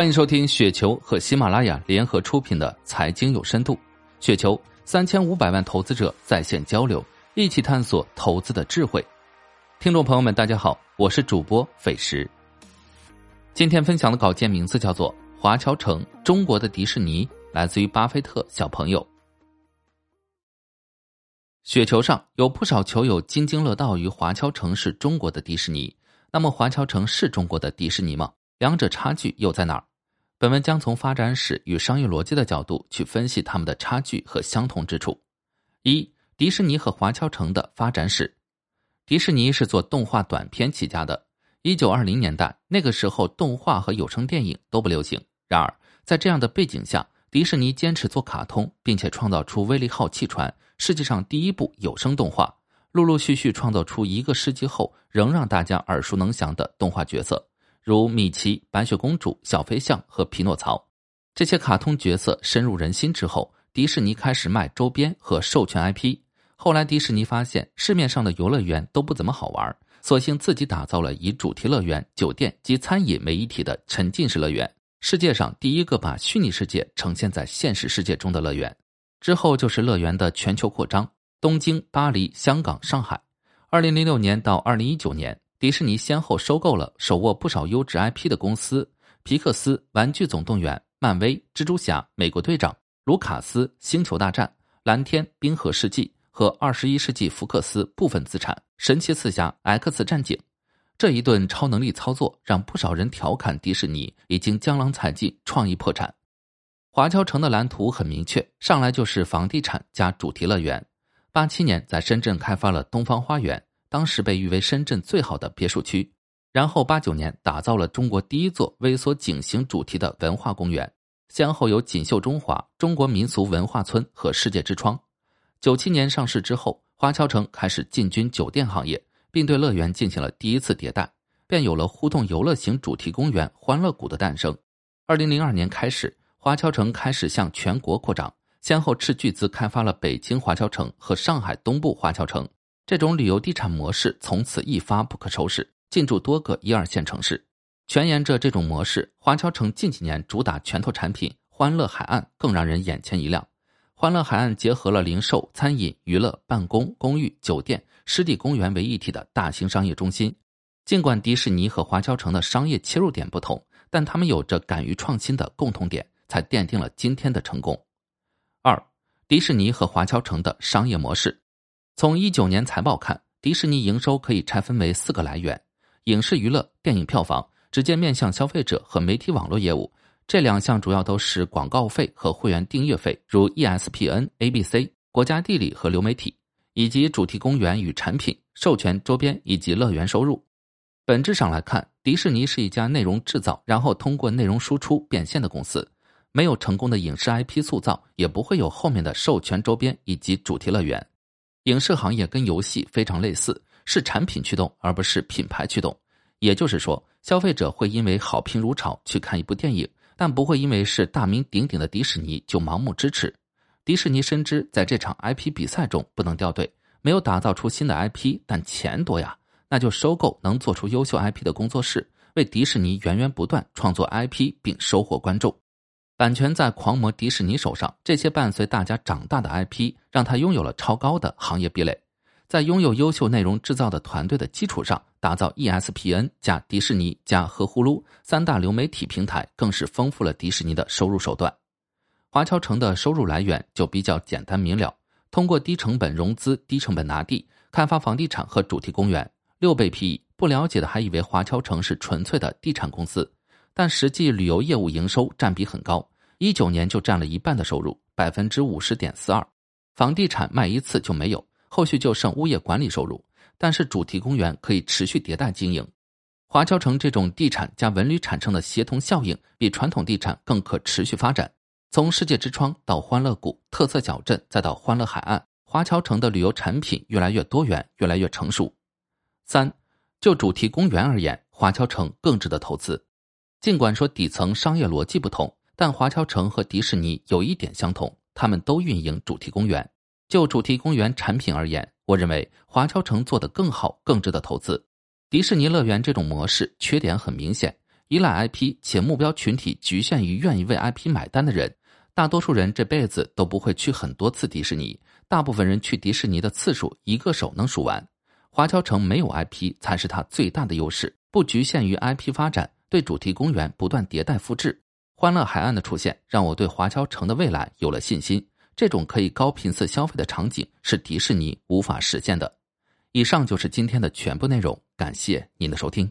欢迎收听雪球和喜马拉雅联合出品的《财经有深度》，雪球三千五百万投资者在线交流，一起探索投资的智慧。听众朋友们，大家好，我是主播斐石。今天分享的稿件名字叫做《华侨城：中国的迪士尼》，来自于巴菲特小朋友。雪球上有不少球友津津乐道于华侨城是中国的迪士尼，那么华侨城是中国的迪士尼吗？两者差距又在哪儿？本文将从发展史与商业逻辑的角度去分析它们的差距和相同之处。一、迪士尼和华侨城的发展史。迪士尼是做动画短片起家的。一九二零年代那个时候，动画和有声电影都不流行。然而，在这样的背景下，迪士尼坚持做卡通，并且创造出威力号汽船，世界上第一部有声动画，陆陆续续创造出一个世纪后仍让大家耳熟能详的动画角色。如米奇、白雪公主、小飞象和匹诺曹，这些卡通角色深入人心之后，迪士尼开始卖周边和授权 IP。后来，迪士尼发现市面上的游乐园都不怎么好玩，索性自己打造了以主题乐园、酒店及餐饮为一体的沉浸式乐园，世界上第一个把虚拟世界呈现在现实世界中的乐园。之后就是乐园的全球扩张，东京、巴黎、香港、上海。二零零六年到二零一九年。迪士尼先后收购了手握不少优质 IP 的公司：皮克斯、玩具总动员、漫威、蜘蛛侠、美国队长、卢卡斯、星球大战、蓝天、冰河世纪和二十一世纪福克斯部分资产、神奇四侠、X 战警。这一顿超能力操作，让不少人调侃迪士尼已经江郎才尽、创意破产。华侨城的蓝图很明确，上来就是房地产加主题乐园。八七年在深圳开发了东方花园。当时被誉为深圳最好的别墅区，然后八九年打造了中国第一座微缩井型主题的文化公园，先后有锦绣中华、中国民俗文化村和世界之窗。九七年上市之后，华侨城开始进军酒店行业，并对乐园进行了第一次迭代，便有了互动游乐型主题公园欢乐谷的诞生。二零零二年开始，华侨城开始向全国扩张，先后斥巨资开发了北京华侨城和上海东部华侨城。这种旅游地产模式从此一发不可收拾，进驻多个一二线城市。全沿着这种模式，华侨城近几年主打拳头产品，欢乐海岸更让人眼前一亮。欢乐海岸结合了零售、餐饮、娱乐、办公、公寓、酒店、湿地公园为一体的大型商业中心。尽管迪士尼和华侨城的商业切入点不同，但他们有着敢于创新的共同点，才奠定了今天的成功。二，迪士尼和华侨城的商业模式。从一九年财报看，迪士尼营收可以拆分为四个来源：影视娱乐、电影票房、直接面向消费者和媒体网络业务。这两项主要都是广告费和会员订阅费，如 ESPN、ABC、国家地理和流媒体，以及主题公园与产品、授权周边以及乐园收入。本质上来看，迪士尼是一家内容制造，然后通过内容输出变现的公司。没有成功的影视 IP 塑造，也不会有后面的授权周边以及主题乐园。影视行业跟游戏非常类似，是产品驱动，而不是品牌驱动。也就是说，消费者会因为好评如潮去看一部电影，但不会因为是大名鼎鼎的迪士尼就盲目支持。迪士尼深知在这场 IP 比赛中不能掉队，没有打造出新的 IP，但钱多呀，那就收购能做出优秀 IP 的工作室，为迪士尼源源不断创作 IP 并收获观众。版权在狂魔迪士尼手上，这些伴随大家长大的 IP，让他拥有了超高的行业壁垒。在拥有优秀内容制造的团队的基础上，打造 ESPN 加迪士尼加和呼噜三大流媒体平台，更是丰富了迪士尼的收入手段。华侨城的收入来源就比较简单明了，通过低成本融资、低成本拿地，开发房地产和主题公园。六倍 PE，不了解的还以为华侨城是纯粹的地产公司。但实际旅游业务营收占比很高，一九年就占了一半的收入，百分之五十点四二。房地产卖一次就没有，后续就剩物业管理收入。但是主题公园可以持续迭代经营。华侨城这种地产加文旅产生的协同效应，比传统地产更可持续发展。从世界之窗到欢乐谷、特色小镇，再到欢乐海岸，华侨城的旅游产品越来越多元，越来越成熟。三，就主题公园而言，华侨城更值得投资。尽管说底层商业逻辑不同，但华侨城和迪士尼有一点相同，他们都运营主题公园。就主题公园产品而言，我认为华侨城做得更好，更值得投资。迪士尼乐园这种模式缺点很明显，依赖 IP 且目标群体局限于愿意为 IP 买单的人，大多数人这辈子都不会去很多次迪士尼。大部分人去迪士尼的次数一个手能数完。华侨城没有 IP 才是它最大的优势，不局限于 IP 发展，对主题公园不断迭代复制。欢乐海岸的出现让我对华侨城的未来有了信心。这种可以高频次消费的场景是迪士尼无法实现的。以上就是今天的全部内容，感谢您的收听。